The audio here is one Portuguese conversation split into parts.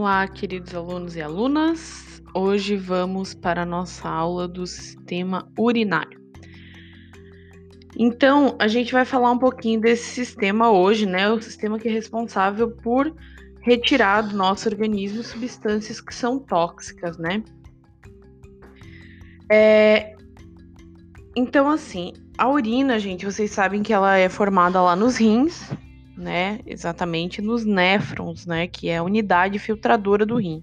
Olá, queridos alunos e alunas. Hoje vamos para a nossa aula do sistema urinário. Então, a gente vai falar um pouquinho desse sistema hoje, né? O sistema que é responsável por retirar do nosso organismo substâncias que são tóxicas, né? É... Então, assim, a urina, gente, vocês sabem que ela é formada lá nos rins, né? Exatamente nos néfrons, né? Que é a unidade filtradora do rim.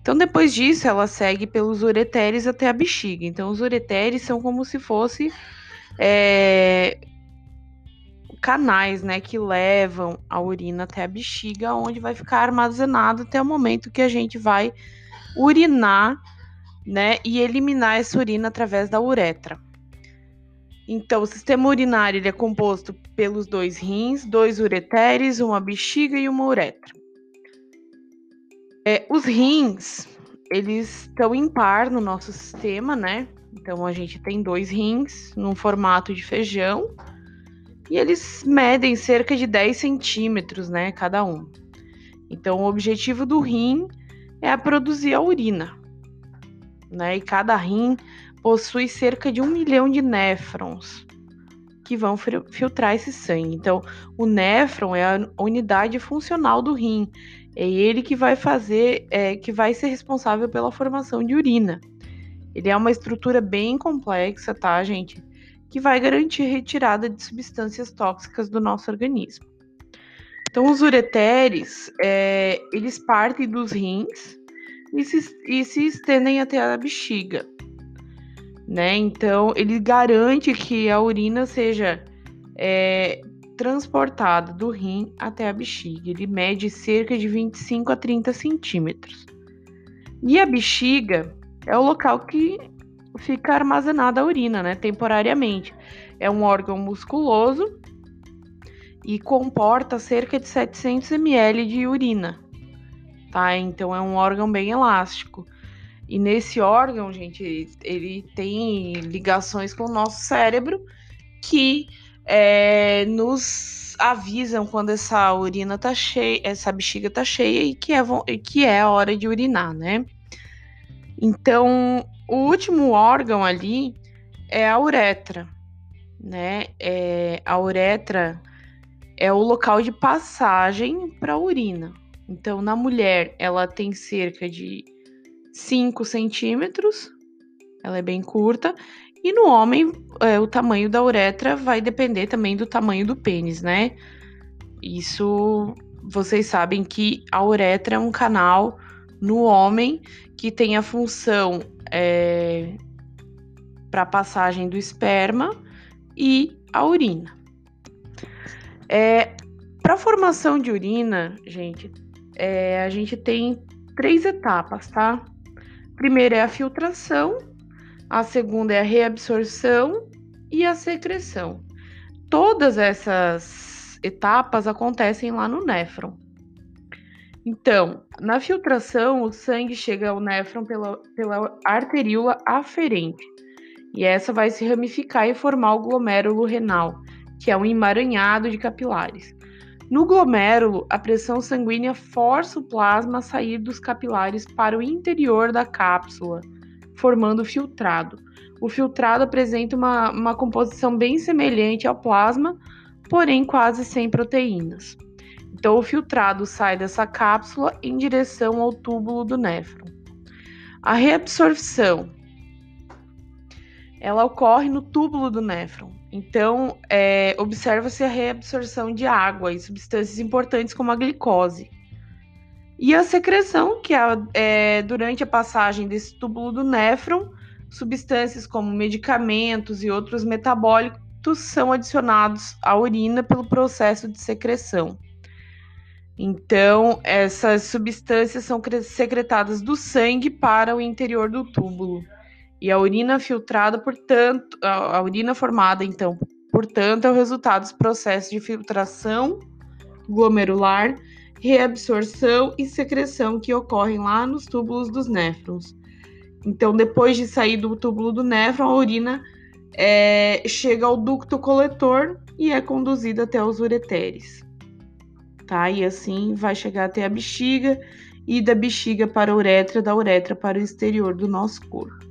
Então, depois disso, ela segue pelos ureteres até a bexiga. Então, os ureteres são como se fosse é, canais, né, que levam a urina até a bexiga, onde vai ficar armazenado até o momento que a gente vai urinar, né, e eliminar essa urina através da uretra. Então, o sistema urinário ele é composto pelos dois rins, dois ureteres, uma bexiga e uma uretra. É, os rins, eles estão em par no nosso sistema, né? Então, a gente tem dois rins num formato de feijão e eles medem cerca de 10 centímetros, né? Cada um. Então, o objetivo do rim é produzir a urina, né? E cada rim possui cerca de um milhão de néfrons que vão filtrar esse sangue. Então, o néfron é a unidade funcional do rim. É ele que vai fazer, é, que vai ser responsável pela formação de urina. Ele é uma estrutura bem complexa, tá, gente? Que vai garantir a retirada de substâncias tóxicas do nosso organismo. Então, os ureteres, é, eles partem dos rins e se, e se estendem até a bexiga né? Então, ele garante que a urina seja é, transportada do rim até a bexiga. Ele mede cerca de 25 a 30 centímetros. E a bexiga é o local que fica armazenada a urina, né? Temporariamente. É um órgão musculoso e comporta cerca de 700 ml de urina, tá? Então é um órgão bem elástico. E nesse órgão, gente, ele tem ligações com o nosso cérebro que é, nos avisam quando essa urina tá cheia, essa bexiga tá cheia e que é, que é a hora de urinar, né? Então, o último órgão ali é a uretra, né? É, a uretra é o local de passagem para a urina. Então, na mulher, ela tem cerca de 5 centímetros, ela é bem curta, e no homem, é, o tamanho da uretra vai depender também do tamanho do pênis, né? Isso vocês sabem que a uretra é um canal no homem que tem a função é, para passagem do esperma e a urina. É, para formação de urina, gente, é, a gente tem três etapas, tá? Primeiro é a filtração, a segunda é a reabsorção e a secreção. Todas essas etapas acontecem lá no néfron. Então, na filtração, o sangue chega ao néfron pela, pela arteríola aferente, e essa vai se ramificar e formar o glomérulo renal, que é um emaranhado de capilares. No glomérulo, a pressão sanguínea força o plasma a sair dos capilares para o interior da cápsula, formando o filtrado. O filtrado apresenta uma, uma composição bem semelhante ao plasma, porém quase sem proteínas. Então, o filtrado sai dessa cápsula em direção ao túbulo do néfron. A reabsorção ela ocorre no túbulo do néfron. Então, é, observa-se a reabsorção de água e substâncias importantes como a glicose. E a secreção, que é, é durante a passagem desse túbulo do néfron, substâncias como medicamentos e outros metabólicos são adicionados à urina pelo processo de secreção. Então, essas substâncias são secretadas do sangue para o interior do túbulo. E a urina filtrada, portanto, a, urina formada, então, portanto, é o resultado dos processos de filtração glomerular, reabsorção e secreção que ocorrem lá nos túbulos dos néfrons. Então, depois de sair do túbulo do néfron, a urina é, chega ao ducto coletor e é conduzida até os ureteres. Tá? E assim vai chegar até a bexiga e da bexiga para a uretra, da uretra para o exterior do nosso corpo.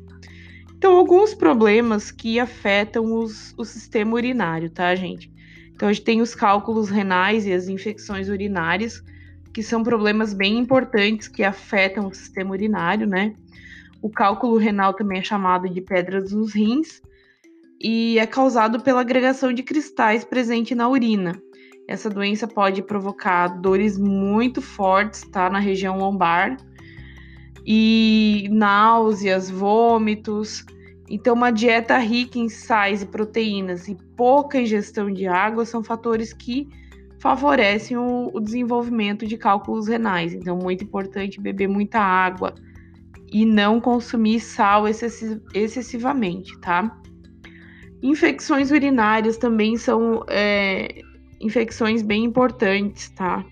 Então, alguns problemas que afetam os, o sistema urinário, tá, gente? Então, a gente tem os cálculos renais e as infecções urinárias, que são problemas bem importantes que afetam o sistema urinário, né? O cálculo renal também é chamado de pedras nos rins e é causado pela agregação de cristais presente na urina. Essa doença pode provocar dores muito fortes, tá, na região lombar e náuseas, vômitos. Então, uma dieta rica em sais e proteínas e pouca ingestão de água são fatores que favorecem o, o desenvolvimento de cálculos renais. Então, muito importante beber muita água e não consumir sal excessivamente, tá? Infecções urinárias também são é, infecções bem importantes, tá?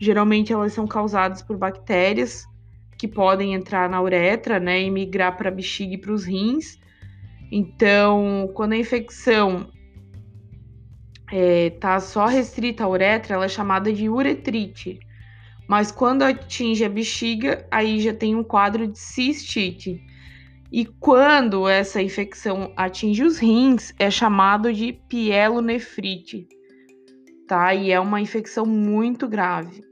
Geralmente elas são causadas por bactérias que podem entrar na uretra, né, e migrar para a bexiga e para os rins. Então, quando a infecção está é, só restrita à uretra, ela é chamada de uretrite. Mas quando atinge a bexiga, aí já tem um quadro de cistite. E quando essa infecção atinge os rins, é chamado de pielonefrite tá? E é uma infecção muito grave.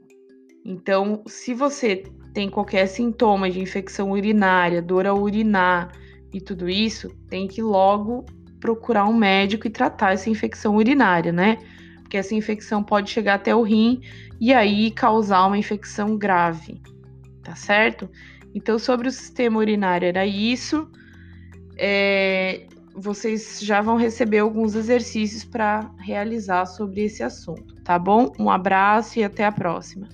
Então, se você tem qualquer sintoma de infecção urinária, dor a urinar e tudo isso, tem que logo procurar um médico e tratar essa infecção urinária, né? Porque essa infecção pode chegar até o rim e aí causar uma infecção grave, tá certo? Então, sobre o sistema urinário era isso. É, vocês já vão receber alguns exercícios para realizar sobre esse assunto, tá bom? Um abraço e até a próxima.